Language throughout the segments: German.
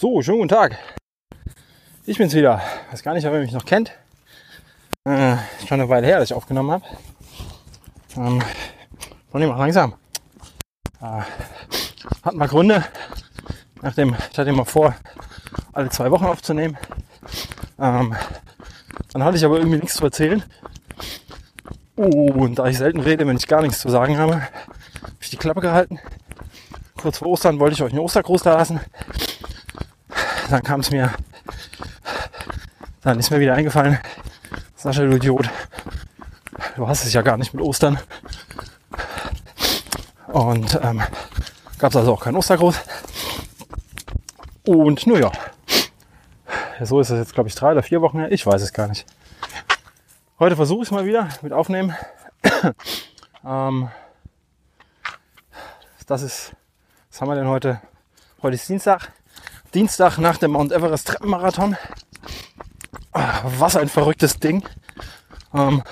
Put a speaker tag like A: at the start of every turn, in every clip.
A: So, schönen guten Tag. Ich bin's wieder. Weiß gar nicht, ob ihr mich noch kennt. Äh, schon eine Weile her, dass ich aufgenommen habe. Ähm, von dem auch langsam. Äh, hat mal Gründe. Nachdem, ich hatte immer vor, alle zwei Wochen aufzunehmen. Ähm, dann hatte ich aber irgendwie nichts zu erzählen. und da ich selten rede, wenn ich gar nichts zu sagen habe, habe ich die Klappe gehalten. Kurz vor Ostern wollte ich euch einen Ostergruß da lassen. Dann kam es mir, dann ist mir wieder eingefallen, Sascha, du Idiot, du hast es ja gar nicht mit Ostern. Und ähm, gab es also auch keinen Ostergruß. Und nur ja, so ist es jetzt, glaube ich, drei oder vier Wochen her. Ich weiß es gar nicht. Heute versuche ich es mal wieder mit Aufnehmen. ähm, das ist, was haben wir denn heute? Heute ist Dienstag. Dienstag nach dem Mount Everest Treppenmarathon. Was ein verrücktes Ding. Ähm,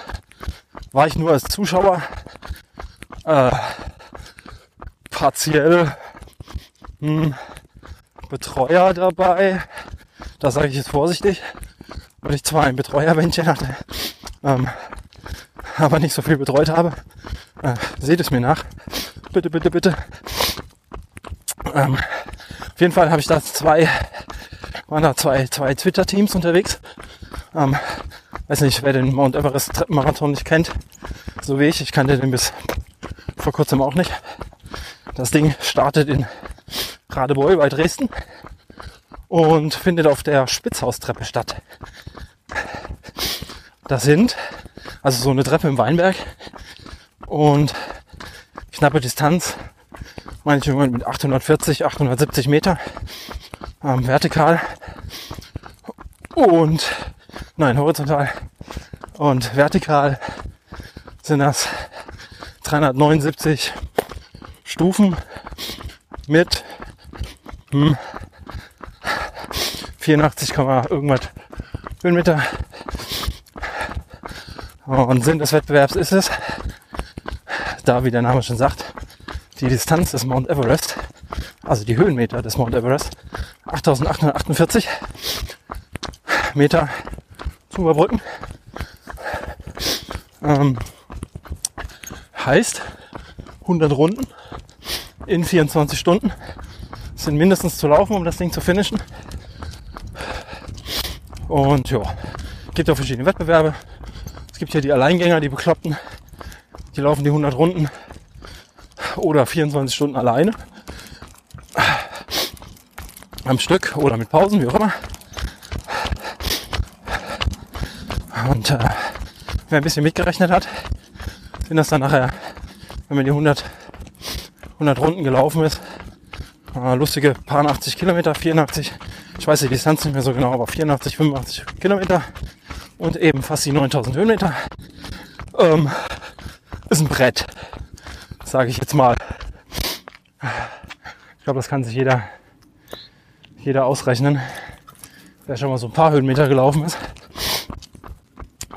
A: war ich nur als Zuschauer äh, partiell hm, Betreuer dabei. Das sage ich jetzt vorsichtig, weil ich zwar ein Betreuerbändchen hatte, ähm, aber nicht so viel betreut habe. Äh, seht es mir nach. Bitte, bitte, bitte. Ähm, auf jeden Fall habe ich da zwei, waren da zwei, zwei Twitter-Teams unterwegs. Ähm, weiß nicht, wer den Mount Everest Treppenmarathon nicht kennt, so wie ich. Ich kannte den bis vor kurzem auch nicht. Das Ding startet in Radebeul bei Dresden und findet auf der Spitzhaustreppe statt. Das sind also so eine Treppe im Weinberg und knappe Distanz, ich mit 840, 870 Meter ähm, vertikal und nein horizontal und vertikal sind das 379 Stufen mit hm, 84, irgendwas Höhenmeter. Und Sinn des Wettbewerbs ist es, da wie der Name schon sagt, die Distanz des Mount Everest, also die Höhenmeter des Mount Everest, 8848 Meter zu überbrücken. Ähm, heißt 100 Runden in 24 Stunden sind mindestens zu laufen, um das Ding zu finishen. Und ja, gibt auch verschiedene Wettbewerbe. Es gibt hier die Alleingänger, die Bekloppten. Die laufen die 100 Runden oder 24 Stunden alleine. Am Stück oder mit Pausen, wie auch immer. Und äh, wer ein bisschen mitgerechnet hat, sind das dann nachher, wenn man die 100, 100 Runden gelaufen ist, äh, lustige paar 80 Kilometer, 84 ich weiß die Distanz nicht mehr so genau, aber 84, 85 Kilometer und eben fast die 9000 Höhenmeter. Ähm, ist ein Brett, sage ich jetzt mal. Ich glaube, das kann sich jeder, jeder ausrechnen, der schon mal so ein paar Höhenmeter gelaufen ist.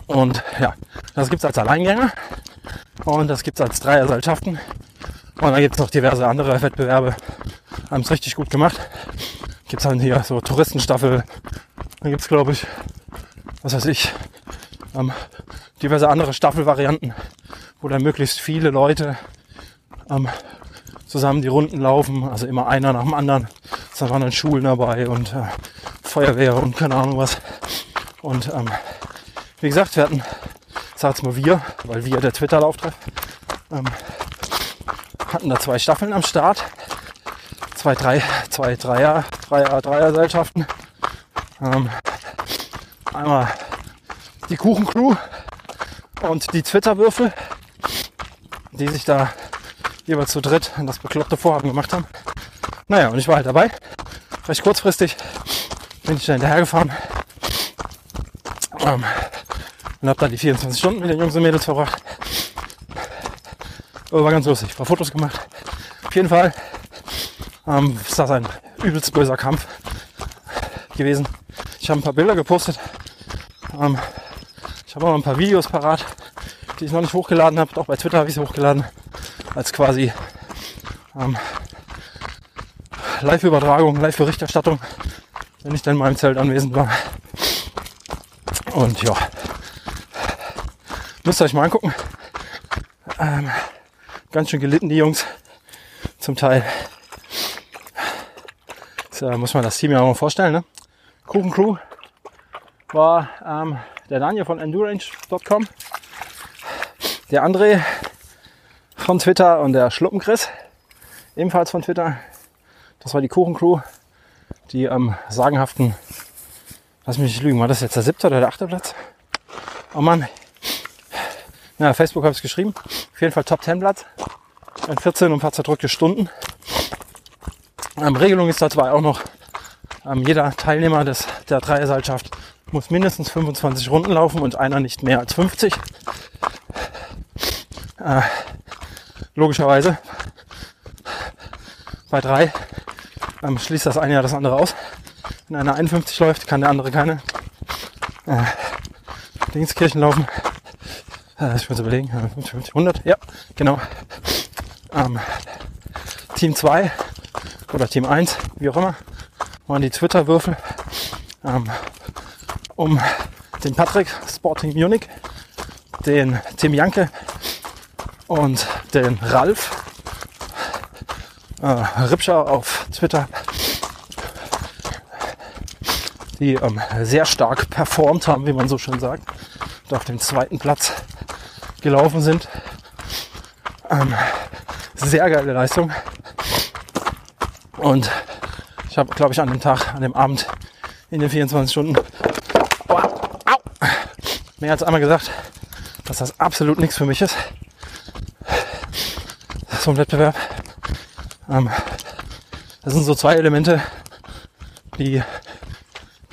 A: Und ja, das gibt es als Alleingänger und das gibt es als Dreierseilschaften. Und dann gibt es noch diverse andere Wettbewerbe. Haben es richtig gut gemacht gibt es dann hier so Touristenstaffel. Dann gibt es, glaube ich, was weiß ich, ähm, diverse andere Staffelvarianten, wo dann möglichst viele Leute ähm, zusammen die Runden laufen. Also immer einer nach dem anderen. Da waren dann Schulen dabei und äh, Feuerwehr und keine Ahnung was. Und ähm, wie gesagt, wir hatten, sag jetzt mal wir, weil wir der Twitter-Lauftreff, ähm, hatten da zwei Staffeln am Start zwei, drei, zwei Dreier, Dreier, Dreier-Seilschaften. Ähm, einmal die Kuchencrew und die Twitter-Würfel, die sich da jeweils zu dritt das bekloppte Vorhaben gemacht haben. Naja, und ich war halt dabei. Recht kurzfristig bin ich da hinterhergefahren. Ähm, und habe da die 24 Stunden mit den Jungs und Mädels verbracht. Aber war ganz lustig. Ein paar Fotos gemacht. Auf jeden Fall ähm, ist das ein übelst böser Kampf gewesen. Ich habe ein paar Bilder gepostet. Ähm, ich habe auch ein paar Videos parat, die ich noch nicht hochgeladen habe. Auch bei Twitter habe ich sie hochgeladen. Als quasi ähm, Live-Übertragung, Live-Berichterstattung, wenn ich dann mal im Zelt anwesend war. Und ja, müsst ihr euch mal angucken. Ähm, ganz schön gelitten, die Jungs. Zum Teil. So, muss man das Team ja auch mal vorstellen. Ne? Kuchen Crew war ähm, der Daniel von endurance.com, der André von Twitter und der Schluppenchris, ebenfalls von Twitter. Das war die Kuchencrew, die am sagenhaften, lass mich nicht lügen, war das jetzt der siebte oder der achte Platz? Oh Mann. Ja, Facebook habe ich geschrieben. Auf jeden Fall Top 10 Platz. In 14 und paar zerdrückte Stunden. Ähm, Regelung ist dabei auch noch, ähm, jeder Teilnehmer des, der Dreierseilschaft muss mindestens 25 Runden laufen und einer nicht mehr als 50. Äh, logischerweise. Bei drei ähm, schließt das eine ja das andere aus. Wenn einer 51 läuft, kann der andere keine äh, Dingskirchen laufen. Äh, ich muss überlegen, 50, 50, 100, ja, genau. Ähm, Team 2 oder Team 1, wie auch immer, waren die Twitter-Würfel. Ähm, um den Patrick Sporting Munich, den Tim Janke und den Ralf äh, Ripscher auf Twitter, die ähm, sehr stark performt haben, wie man so schön sagt, und auf dem zweiten Platz gelaufen sind. Ähm, sehr geile Leistung. Und ich habe, glaube ich, an dem Tag, an dem Abend in den 24 Stunden mehr als einmal gesagt, dass das absolut nichts für mich ist. Ein Wettbewerb. Ähm, das sind so zwei Elemente, die,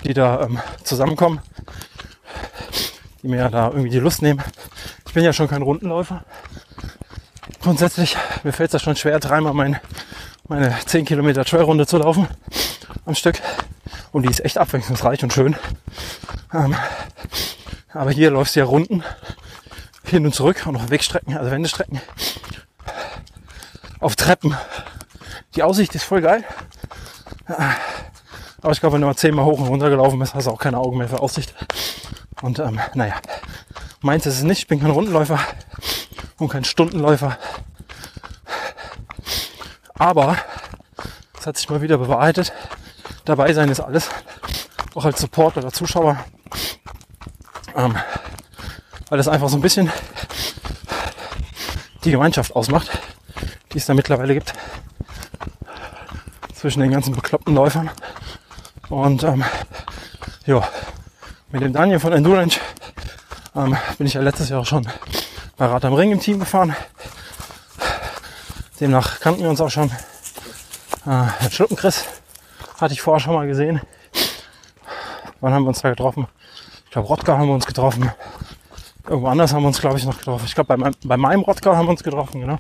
A: die da ähm, zusammenkommen, die mir da irgendwie die Lust nehmen. Ich bin ja schon kein Rundenläufer. Grundsätzlich, mir fällt es ja schon schwer, dreimal mein, meine 10 Kilometer Trailrunde zu laufen am Stück. Und die ist echt abwechslungsreich und schön. Ähm, aber hier läufst du ja Runden hin und zurück und auf Wegstrecken, also Wendestrecken. Auf Treppen. Die Aussicht ist voll geil. Aber ich glaube, wenn du mal zehnmal hoch und runter gelaufen bist, hast du auch keine Augen mehr für Aussicht. Und ähm, naja, meins ist es nicht. Ich bin kein Rundenläufer und kein Stundenläufer. Aber es hat sich mal wieder bewahrheitet. Dabei sein ist alles. Auch als Support oder Zuschauer ähm, weil das einfach so ein bisschen die Gemeinschaft ausmacht, die es da mittlerweile gibt zwischen den ganzen bekloppten Läufern. Und ähm, ja, mit dem Daniel von Endurance ähm, bin ich ja letztes Jahr auch schon bei Rad am Ring im Team gefahren. Demnach kannten wir uns auch schon. Äh, den Schluppenchris hatte ich vorher schon mal gesehen. Wann haben wir uns da getroffen? glaube, Rottgau haben wir uns getroffen. Irgendwo anders haben wir uns, glaube ich, noch getroffen. Ich glaube, bei, bei meinem Rottgau haben wir uns getroffen, genau.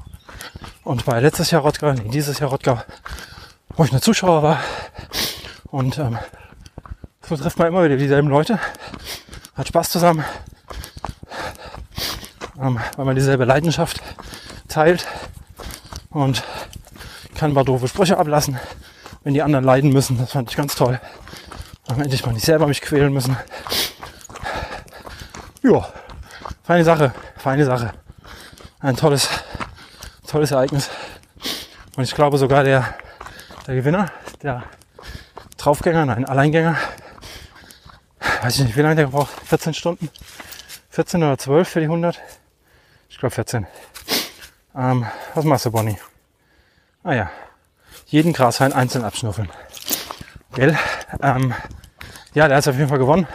A: Und bei letztes Jahr Rottgau, nee, dieses Jahr Rottgau, wo ich nur Zuschauer war. Und ähm, so trifft man immer wieder dieselben Leute. Hat Spaß zusammen. Ähm, weil man dieselbe Leidenschaft teilt. Und kann paar doofe Sprüche ablassen, wenn die anderen leiden müssen. Das fand ich ganz toll. Am Ende mal nicht selber mich quälen müssen. Ja, feine Sache, feine Sache. Ein tolles, tolles Ereignis. Und ich glaube sogar der, der Gewinner, der Draufgänger, nein, Alleingänger, weiß ich nicht, wie lange der braucht, 14 Stunden, 14 oder 12 für die 100? Ich glaube 14. Ähm, was machst du, Bonnie? Ah ja, jeden Grashalm einzeln abschnuffeln. Gell? Ähm, ja, der hat auf jeden Fall gewonnen.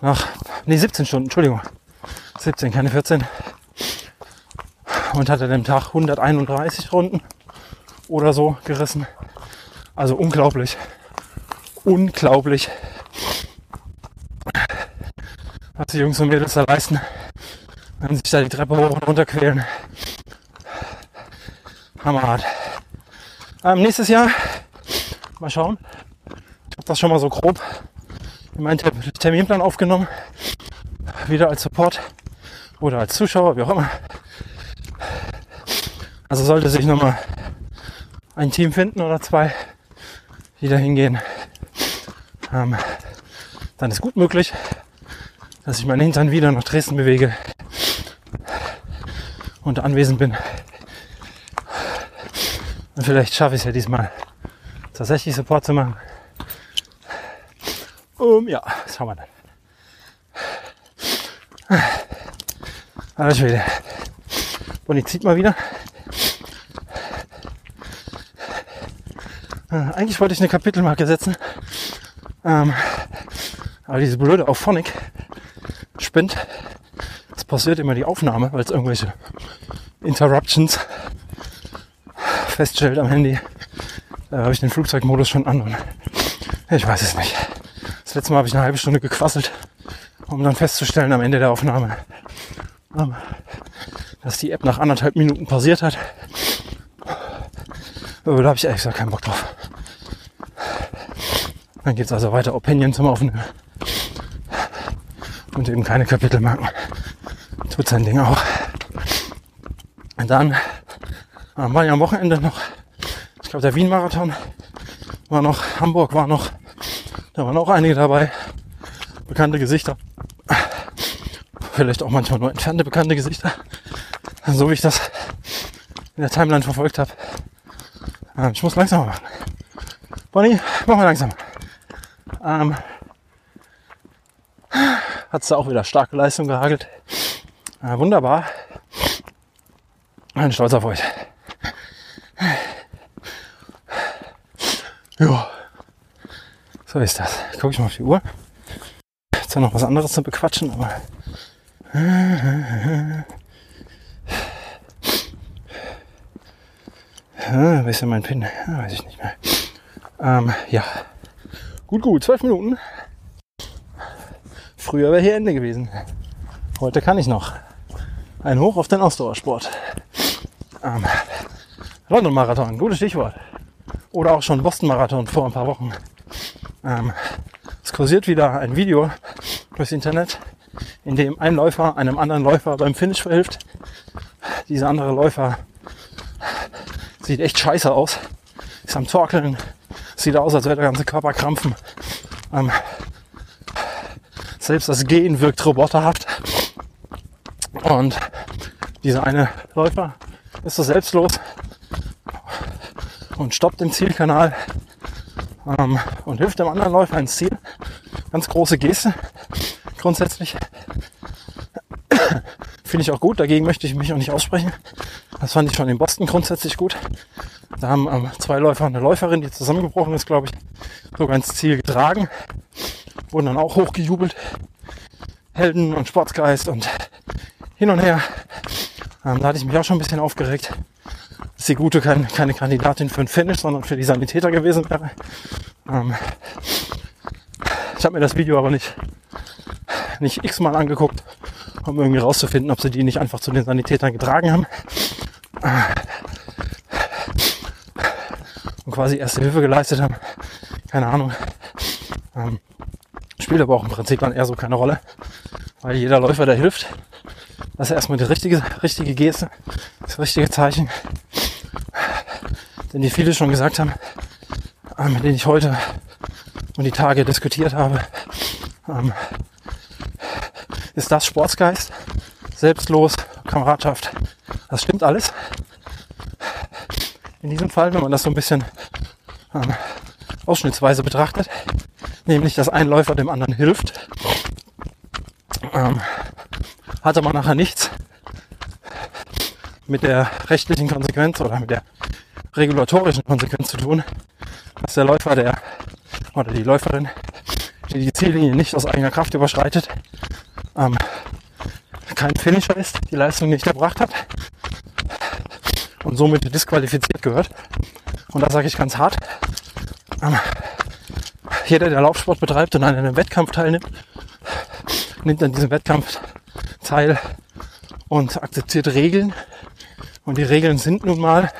A: Nach nee, 17 Stunden, Entschuldigung. 17, keine 14. Und hat an dem Tag 131 Runden oder so gerissen. Also unglaublich. Unglaublich. Was die Jungs und Mädels da leisten, wenn sich da die Treppe hoch und runter quälen. Hammerhart. Ähm, nächstes Jahr, mal schauen. Ich habe das schon mal so grob in meinen Terminplan aufgenommen wieder als Support oder als Zuschauer, wie auch immer. Also sollte sich nochmal ein Team finden oder zwei, die da hingehen, ähm, dann ist gut möglich, dass ich meinen Hintern wieder nach Dresden bewege und anwesend bin. Und vielleicht schaffe ich es ja diesmal tatsächlich Support zu machen. Um, ja, schauen wir dann. Aber Schwede. Bonnie zieht mal wieder. Äh, eigentlich wollte ich eine Kapitelmarke setzen. Ähm, aber diese blöde Auphonic spinnt. Es passiert immer die Aufnahme, weil es irgendwelche Interruptions feststellt am Handy. Da habe ich den Flugzeugmodus schon an und ich weiß es nicht. Das letzte Mal habe ich eine halbe Stunde gequasselt, um dann festzustellen am Ende der Aufnahme, ähm, dass die App nach anderthalb Minuten pausiert hat. Aber da habe ich ehrlich gesagt keinen Bock drauf. Dann geht es also weiter Opinion zum Aufnehmen. Und eben keine Kapitelmarken. Tut sein Ding auch. Und dann ähm, war ja am Wochenende noch, ich glaube der Wien-Marathon war noch, Hamburg war noch, da waren auch einige dabei. Bekannte Gesichter. Vielleicht auch manchmal nur entfernte bekannte Gesichter. So wie ich das in der Timeline verfolgt habe. Ähm, ich muss langsamer machen. Bonnie, mach mal langsam. Ähm, hat es auch wieder starke Leistung gehagelt. Äh, wunderbar. Ein stolz auf euch. Ja. So ist das. Guck ich mal auf die Uhr. Jetzt noch was anderes zu bequatschen, aber. Ah, wo ist denn mein Pin? Ah, weiß ich nicht mehr. Ähm, ja. Gut, gut, zwölf Minuten. Früher wäre hier Ende gewesen. Heute kann ich noch. Ein Hoch auf den Ausdauersport. Ähm, London Marathon, gutes Stichwort. Oder auch schon Boston Marathon vor ein paar Wochen. Ähm, es kursiert wieder ein Video durchs Internet, in dem ein Läufer einem anderen Läufer beim Finish verhilft. Dieser andere Läufer sieht echt scheiße aus. Ist am Torkeln, Sieht aus, als wäre der ganze Körper krampfen. Ähm, selbst das Gehen wirkt roboterhaft. Und dieser eine Läufer ist so selbstlos und stoppt im Zielkanal ähm, und hilft dem anderen Läufer ins Ziel. Ganz große Geste grundsätzlich. Finde ich auch gut, dagegen möchte ich mich auch nicht aussprechen. Das fand ich schon in Boston grundsätzlich gut. Da haben ähm, zwei Läufer und eine Läuferin, die zusammengebrochen ist, glaube ich, sogar ins Ziel getragen. Wurden dann auch hochgejubelt. Helden und Sportsgeist und hin und her. Ähm, da hatte ich mich auch schon ein bisschen aufgeregt, dass die Gute kein, keine Kandidatin für den Finish, sondern für die Sanitäter gewesen wäre. Ähm, ich habe mir das Video aber nicht, nicht x-mal angeguckt, um irgendwie rauszufinden, ob sie die nicht einfach zu den Sanitätern getragen haben und quasi erste Hilfe geleistet haben. Keine Ahnung. Ähm, spielt aber auch im Prinzip dann eher so keine Rolle, weil jeder Läufer, der hilft, das ist erstmal die richtige, richtige Geste, das richtige Zeichen. Denn die viele schon gesagt haben, äh, mit denen ich heute und die Tage diskutiert habe, ähm, ist das Sportsgeist, selbstlos, Kameradschaft. Das stimmt alles in diesem Fall, wenn man das so ein bisschen ähm, ausschnittsweise betrachtet, nämlich dass ein Läufer dem anderen hilft, ähm, hatte man nachher nichts mit der rechtlichen Konsequenz oder mit der regulatorischen Konsequenz zu tun, dass der Läufer, der oder die Läuferin, die die Ziellinie nicht aus eigener Kraft überschreitet, ähm, kein Finisher ist, die Leistung nicht erbracht hat und somit disqualifiziert gehört. Und da sage ich ganz hart, ähm, jeder, der Laufsport betreibt und an einem Wettkampf teilnimmt, nimmt an diesem Wettkampf teil und akzeptiert Regeln. Und die Regeln sind nun mal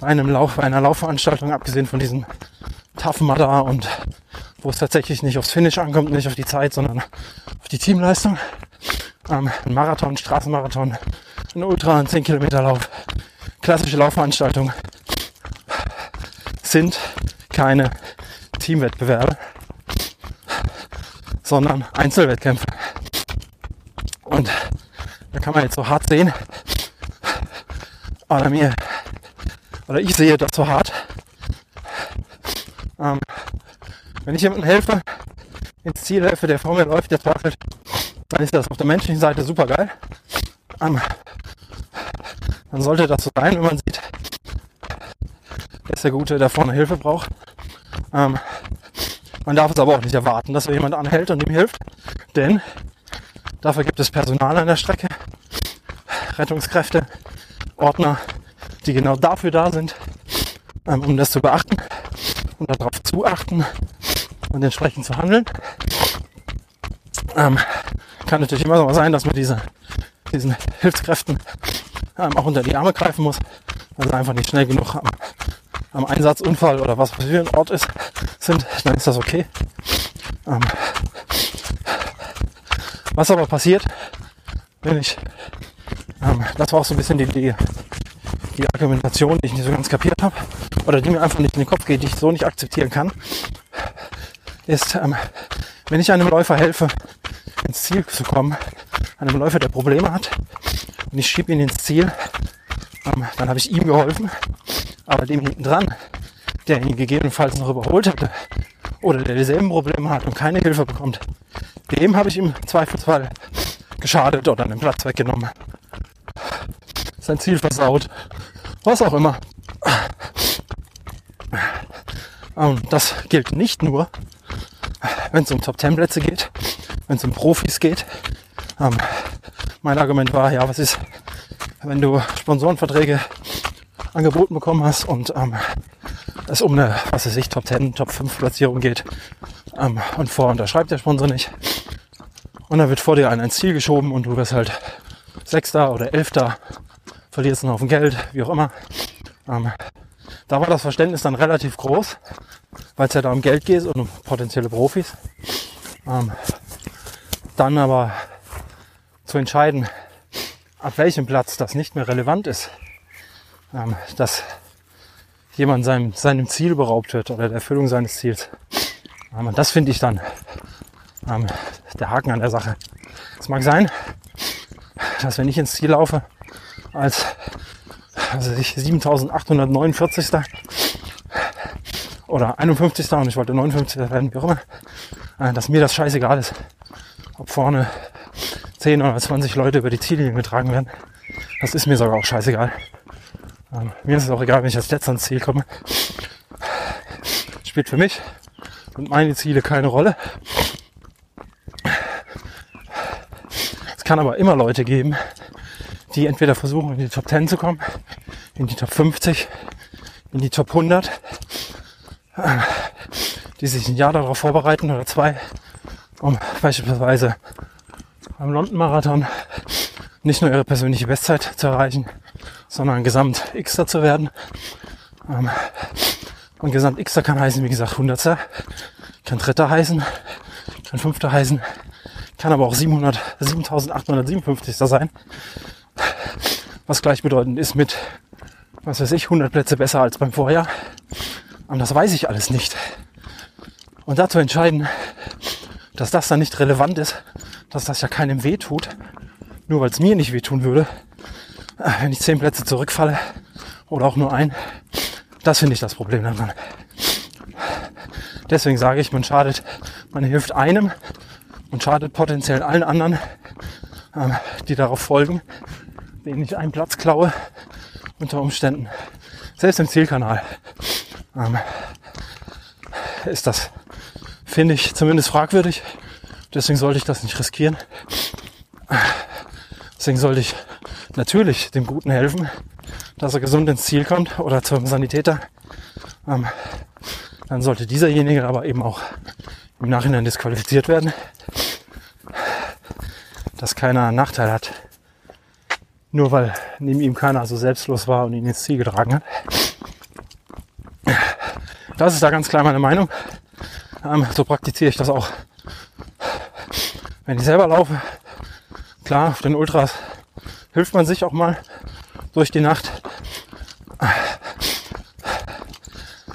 A: bei einem Lauf, bei einer Laufveranstaltung, abgesehen von diesem Tough Mudder und wo es tatsächlich nicht aufs Finish ankommt, nicht auf die Zeit, sondern auf die Teamleistung. Ähm, ein Marathon, Straßenmarathon, ein Ultra, ein 10 Kilometer Lauf, klassische Laufveranstaltungen sind keine Teamwettbewerbe, sondern Einzelwettkämpfe. Und da kann man jetzt so hart sehen, oder mir, oder ich sehe das so hart. Ähm, wenn ich jemandem helfe, ins Ziel helfe, der vor mir läuft, der zweifelt, dann ist das auf der menschlichen Seite super geil. Ähm, dann sollte das so sein, wenn man sieht, dass der Gute, der vorne Hilfe braucht. Ähm, man darf es aber auch nicht erwarten, dass er jemand anhält und ihm hilft, denn dafür gibt es Personal an der Strecke, Rettungskräfte, Ordner, die genau dafür da sind, ähm, um das zu beachten und darauf zu achten und entsprechend zu handeln. Ähm, kann natürlich immer so sein, dass man diese, diesen Hilfskräften ähm, auch unter die Arme greifen muss, sie einfach nicht schnell genug am, am Einsatzunfall oder was für ein Ort ist, sind, dann ist das okay. Ähm, was aber passiert, wenn ich, ähm, das war auch so ein bisschen die, die, die Argumentation, die ich nicht so ganz kapiert habe, oder die mir einfach nicht in den Kopf geht, die ich so nicht akzeptieren kann, ist, ähm, wenn ich einem Läufer helfe, ins Ziel zu kommen, einem Läufer, der Probleme hat, und ich schiebe ihn ins Ziel, ähm, dann habe ich ihm geholfen, aber dem hinten dran, der ihn gegebenenfalls noch überholt hätte oder der dieselben Probleme hat und keine Hilfe bekommt, dem habe ich im Zweifelsfall geschadet oder einen Platz weggenommen. Sein Ziel versaut. Was auch immer. Und das gilt nicht nur, wenn es um Top 10 Plätze geht, wenn es um Profis geht. Ähm, mein Argument war, ja, was ist, wenn du Sponsorenverträge angeboten bekommen hast und ähm, es um eine, was weiß ich, Top 10, Top 5 Platzierung geht ähm, und vor unterschreibt der Sponsor nicht. Und dann wird vor dir ein Ziel geschoben und du wirst halt Sechster oder Elfter, verlierst einen Haufen Geld, wie auch immer. Ähm, da war das Verständnis dann relativ groß, weil es ja da um Geld geht und um potenzielle Profis. Ähm, dann aber zu entscheiden, ab welchem Platz das nicht mehr relevant ist, ähm, dass jemand seinem, seinem Ziel beraubt wird oder der Erfüllung seines Ziels. Ähm, und das finde ich dann ähm, der Haken an der Sache. Es mag sein, dass wenn ich ins Ziel laufe, als also ich 7849. oder 51. und ich wollte 59. werden, wie auch immer, äh, dass mir das scheißegal ist, ob vorne 10 oder 20 Leute über die Ziellinie getragen werden. Das ist mir sogar auch scheißegal. Ähm, mir ist es auch egal, wenn ich als letzter ins Ziel komme. Spielt für mich und meine Ziele keine Rolle. Es kann aber immer Leute geben, die entweder versuchen, in die Top 10 zu kommen, in die Top 50, in die Top 100, die sich ein Jahr darauf vorbereiten oder zwei, um beispielsweise beim London Marathon nicht nur ihre persönliche Bestzeit zu erreichen, sondern Gesamt Xter zu werden. Ähm, und Gesamt Xter kann heißen, wie gesagt, 100er, kann Dritter heißen, kann Fünfter heißen, kann aber auch 700, 7857 sein was gleichbedeutend ist mit, was weiß ich, 100 Plätze besser als beim Vorjahr. Und das weiß ich alles nicht. Und dazu entscheiden, dass das dann nicht relevant ist, dass das ja keinem weh tut, nur weil es mir nicht wehtun würde, äh, wenn ich 10 Plätze zurückfalle oder auch nur ein, das finde ich das Problem daran. Deswegen sage ich, man schadet, man hilft einem und schadet potenziell allen anderen, ähm, die darauf folgen, denen ich einen Platz klaue unter Umständen. Selbst im Zielkanal ähm, ist das, finde ich, zumindest fragwürdig. Deswegen sollte ich das nicht riskieren. Deswegen sollte ich natürlich dem Guten helfen, dass er gesund ins Ziel kommt oder zum Sanitäter. Ähm, dann sollte dieserjenige aber eben auch im Nachhinein disqualifiziert werden, dass keiner einen Nachteil hat. Nur weil neben ihm keiner so selbstlos war und ihn ins Ziel getragen hat. Das ist da ganz klar meine Meinung. Ähm, so praktiziere ich das auch. Wenn ich selber laufe, klar, auf den Ultras hilft man sich auch mal durch die Nacht.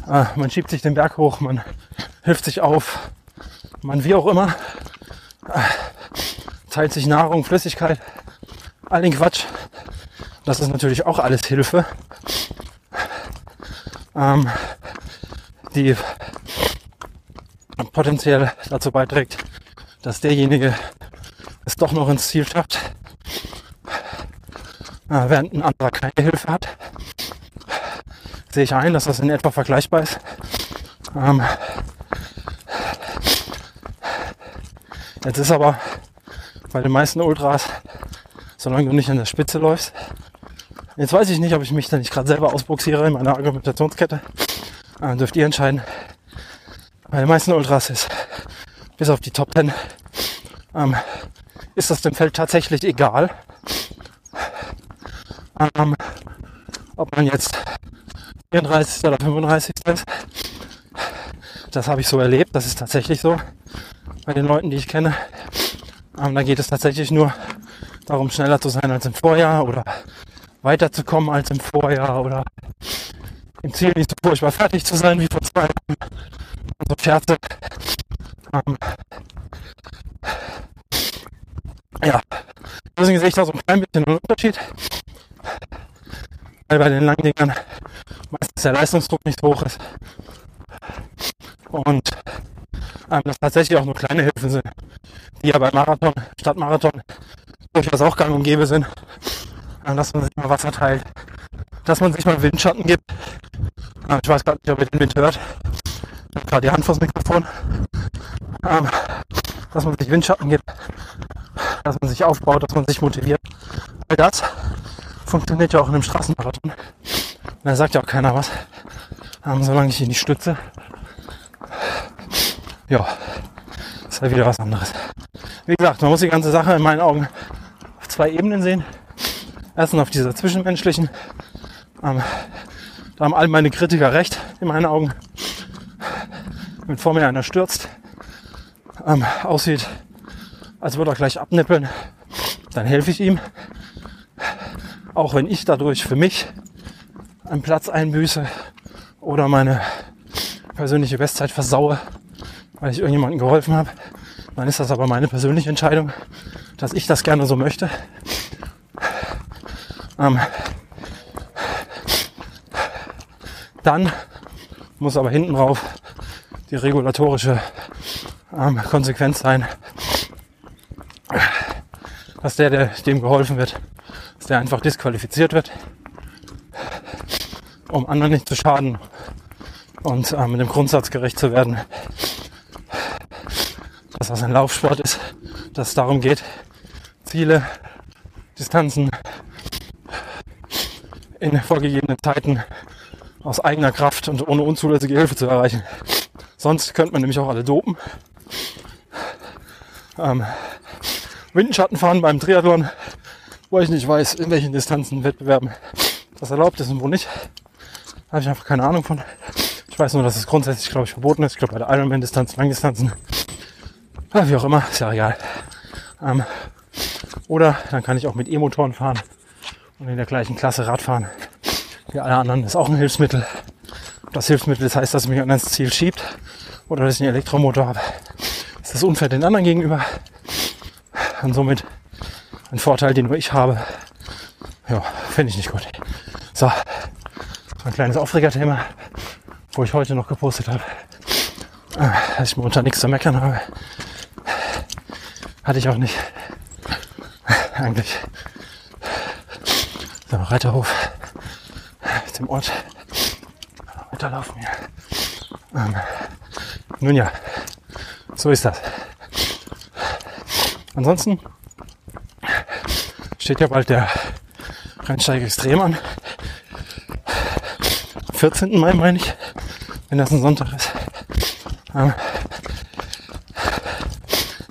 A: Äh, man schiebt sich den Berg hoch, man hilft sich auf, man wie auch immer, äh, teilt sich Nahrung, Flüssigkeit, all den Quatsch. Das ist natürlich auch alles Hilfe, ähm, die potenziell dazu beiträgt, dass derjenige es doch noch ins Ziel schafft, äh, während ein anderer keine Hilfe hat. Sehe ich ein, dass das in etwa vergleichbar ist. Ähm, jetzt ist aber bei den meisten Ultras, solange du nicht an der Spitze läufst, jetzt weiß ich nicht, ob ich mich da nicht gerade selber ausboxiere in meiner Argumentationskette. Äh, dürft ihr entscheiden. Bei den meisten Ultras ist, bis auf die Top 10, ähm, ist das dem Feld tatsächlich egal, ähm, ob man jetzt 34. oder 35. ist. Das habe ich so erlebt, das ist tatsächlich so bei den Leuten, die ich kenne. Ähm, da geht es tatsächlich nur darum, schneller zu sein als im Vorjahr oder weiterzukommen als im Vorjahr oder im Ziel nicht so furchtbar fertig zu sein wie vor zwei Jahren. So Scherze. Ähm, ja, deswegen sehe ich da so ein klein bisschen einen Unterschied. Weil bei den langen Dingern meistens der Leistungsdruck nicht hoch ist. Und ähm, das tatsächlich auch nur kleine Hilfen sind, die ja bei Marathon, Stadtmarathon durchaus auch gang und gäbe sind. Ähm, dass man sich mal Wasser teilt, dass man sich mal Windschatten gibt. Ähm, ich weiß gar nicht, ob ihr den Wind hört. Ich habe gerade die Hand vors Mikrofon. Ähm, dass man sich Windschatten gibt, dass man sich aufbaut, dass man sich motiviert. All das funktioniert ja auch in einem Straßenmarathon. Da sagt ja auch keiner was. Ähm, solange ich ihn nicht stütze. Ja, ist halt wieder was anderes. Wie gesagt, man muss die ganze Sache in meinen Augen auf zwei Ebenen sehen. Erstens auf dieser zwischenmenschlichen. Ähm, da haben all meine Kritiker recht, in meinen Augen. Wenn vor mir einer stürzt, ähm, aussieht, als würde er gleich abnippeln, dann helfe ich ihm. Auch wenn ich dadurch für mich einen Platz einbüße oder meine persönliche Bestzeit versaue, weil ich irgendjemandem geholfen habe, dann ist das aber meine persönliche Entscheidung, dass ich das gerne so möchte. Ähm, dann muss aber hinten drauf die regulatorische ähm, Konsequenz sein, dass der, der dem geholfen wird, dass der einfach disqualifiziert wird, um anderen nicht zu schaden und ähm, dem Grundsatz gerecht zu werden, dass das ein Laufsport ist, dass es darum geht, Ziele, Distanzen in vorgegebenen Zeiten aus eigener Kraft und ohne unzulässige Hilfe zu erreichen. Sonst könnte man nämlich auch alle dopen. Ähm, Windschatten fahren beim Triathlon, wo ich nicht weiß, in welchen Distanzen Wettbewerben das erlaubt ist und wo nicht. Da habe ich einfach keine Ahnung von. Ich weiß nur, dass es grundsätzlich, glaube ich, verboten ist. Ich glaube, bei der Ironman-Distanz, Langdistanzen, wie auch immer, ist ja egal. Ähm, oder dann kann ich auch mit E-Motoren fahren und in der gleichen Klasse Radfahren wie alle anderen. Das ist auch ein Hilfsmittel. Das Hilfsmittel das heißt, dass es mich an das Ziel schiebt oder dass ich einen Elektromotor habe. Das ist unfair den anderen gegenüber und somit ein Vorteil, den nur ich habe. Ja, finde ich nicht gut. So, ein kleines Aufregerthema, wo ich heute noch gepostet habe, äh, dass ich mir unter nichts zu meckern habe. Hatte ich auch nicht. Eigentlich. So, Reiterhof. Dem Ort. Weiterlaufen hier. Ähm, nun ja, so ist das. Ansonsten steht ja bald der Rennsteig Extrem an. 14. Mai meine ich, wenn das ein Sonntag ist. Ähm,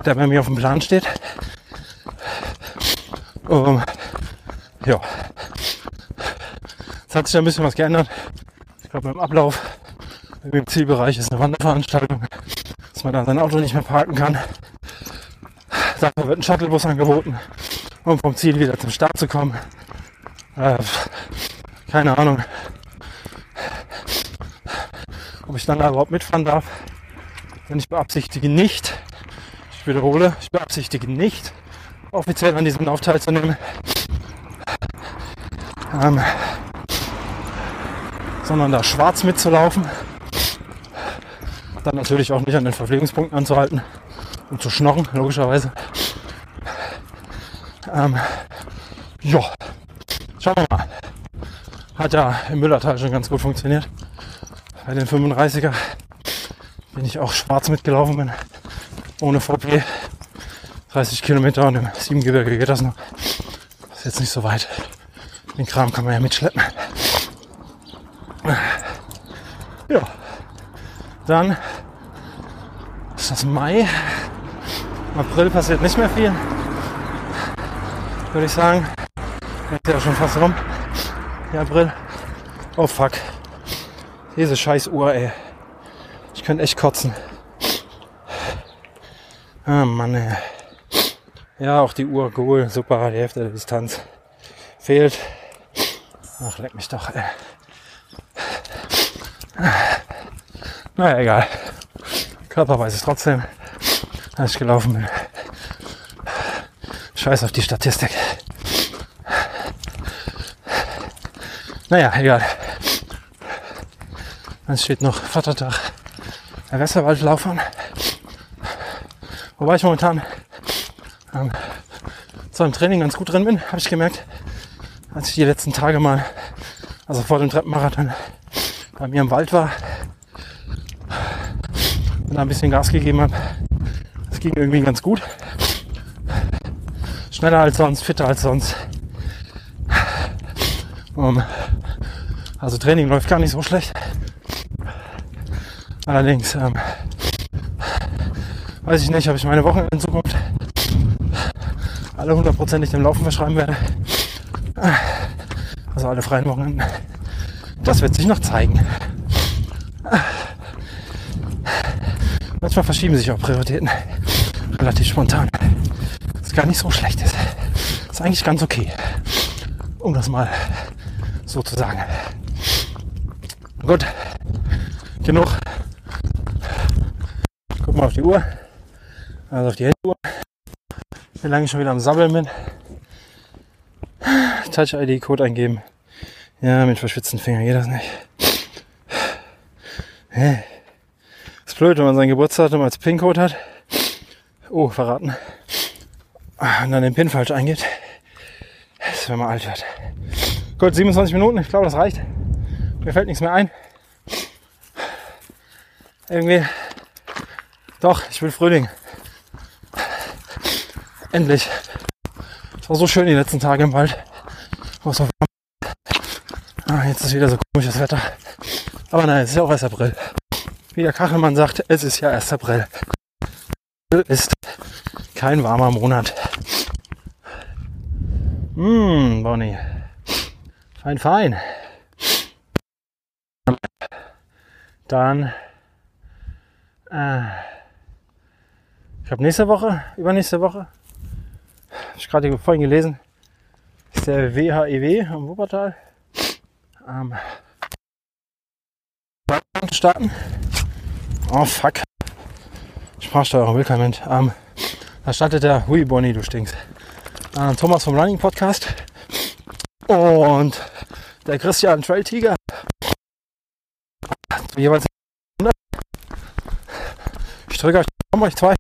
A: der bei mir auf dem Plan steht. Um, ja. Es hat sich ein bisschen was geändert. Ich glaube beim Ablauf im Zielbereich ist eine Wanderveranstaltung, dass man da sein Auto nicht mehr parken kann. Dafür wird ein Shuttlebus angeboten, um vom Ziel wieder zum Start zu kommen. Äh, keine Ahnung. ob ich dann da überhaupt mitfahren darf. Denn ich beabsichtige nicht, ich wiederhole, ich beabsichtige nicht, offiziell an diesem Lauf teilzunehmen. Ähm, sondern da schwarz mitzulaufen. Dann natürlich auch nicht an den Verpflegungspunkten anzuhalten und zu schnorren, logischerweise. Ähm, ja, schauen wir mal. Hat ja im Müllertal schon ganz gut funktioniert. Bei den 35er bin ich auch schwarz mitgelaufen bin, ohne VP. 30 Kilometer und im Siebengebirge geht das noch. Das ist jetzt nicht so weit. Den Kram kann man ja mitschleppen. Ja, dann das Mai. Im April passiert nicht mehr viel. Würde ich sagen. Ist ja schon fast rum. Ja, April. Oh fuck. Diese scheiß Uhr, ey. Ich könnte echt kotzen. Ah, Mann, ey. Ja, auch die Uhr, cool, super, die Hälfte der Distanz fehlt. Ach, leck mich doch, ey. Naja, egal. Körper weiß es trotzdem, als ich gelaufen bin. Scheiß auf die Statistik. Naja, egal. Dann steht noch Vatertag der Westerwaldlauf an. Wobei ich momentan ähm, so im Training ganz gut drin bin, habe ich gemerkt, als ich die letzten Tage mal, also vor dem Treppenmarathon, bei mir im Wald war und ein bisschen Gas gegeben habe. Das ging irgendwie ganz gut. Schneller als sonst, fitter als sonst. Um, also Training läuft gar nicht so schlecht. Allerdings ähm, weiß ich nicht, ob ich meine Wochen in Zukunft alle hundertprozentig dem Laufen verschreiben werde. Also alle freien Wochenenden. Das wird sich noch zeigen. Manchmal verschieben sich auch Prioritäten relativ spontan. Was gar nicht so schlecht ist. Ist eigentlich ganz okay. Um das mal so zu sagen. Gut. Genug. Guck mal auf die Uhr. Also auf die Handuhr wie lange ich schon wieder am Sabbeln bin. Touch-ID-Code eingeben. Ja, mit verschwitzten Fingern geht das nicht. Hä? Ist blöd, wenn man sein Geburtsdatum als PIN-Code hat. Oh, verraten. Und dann den PIN falsch eingibt. Das ist, wenn man alt wird. Gut, 27 Minuten. Ich glaube, das reicht. Mir fällt nichts mehr ein. Irgendwie. Doch, ich will Frühling. Endlich. Es war so schön die letzten Tage im Wald. War so ah, jetzt ist wieder so komisches Wetter. Aber nein, es ist ja auch erst April. Wie der Kachelmann sagt, es ist ja erst April. April ist kein warmer Monat. Hm, Bonnie. Fein, fein. Dann äh, ich habe nächste Woche, übernächste Woche habe ich gerade vorhin gelesen, ist der WHEW am Wuppertal. Ähm, starten. Oh fuck. Sprachsteuerung will kein Mensch. Ähm, da startet der Hui Bonnie, du stinkst. Äh, Thomas vom Running Podcast. Und der Christian Trail Tiger. Jeweils ich drücke euch zwei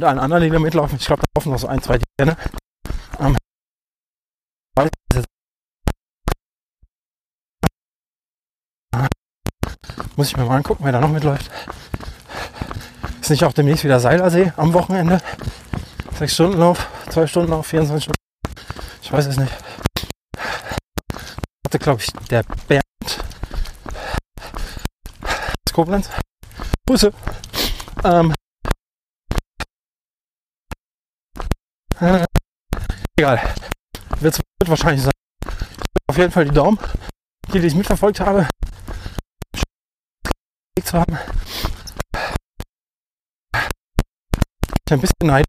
A: und allen anderen, die da mitlaufen. Ich glaube, da laufen noch so ein, zwei Tiere. Ne? Ähm, muss ich mir mal angucken, wer da noch mitläuft. Ist nicht auch demnächst wieder Seilersee am Wochenende? Sechs Stunden Lauf, zwei Stunden Lauf, 24 Stunden. Ich weiß es nicht. Hatte, glaube ich, der Bernd Koblenz. Grüße. Ähm, Äh, egal. Wird wahrscheinlich sein. Auf jeden Fall die Daumen, die, die ich mitverfolgt habe, zu haben. Ich ein bisschen neid.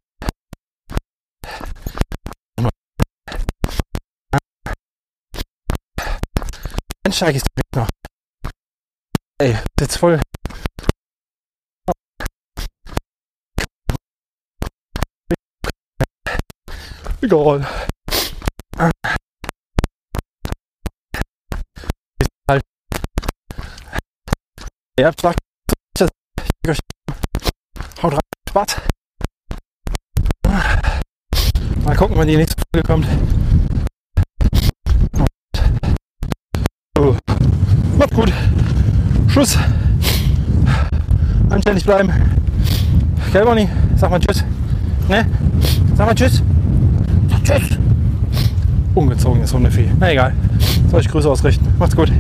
A: Dann steige ich noch. Ey, jetzt voll. Egal. Ihr habt gesagt, haut rein, Spaß. Mal gucken, wann die nächste Folge kommt. Oh. Macht gut. Schluss. Anständig bleiben. Gell, Bonnie? Sag mal Tschüss. Ne? Sag mal Tschüss. Sag Tschüss. Ungezogenes Hundevieh. Na egal. Soll ich Grüße ausrichten. Macht's gut.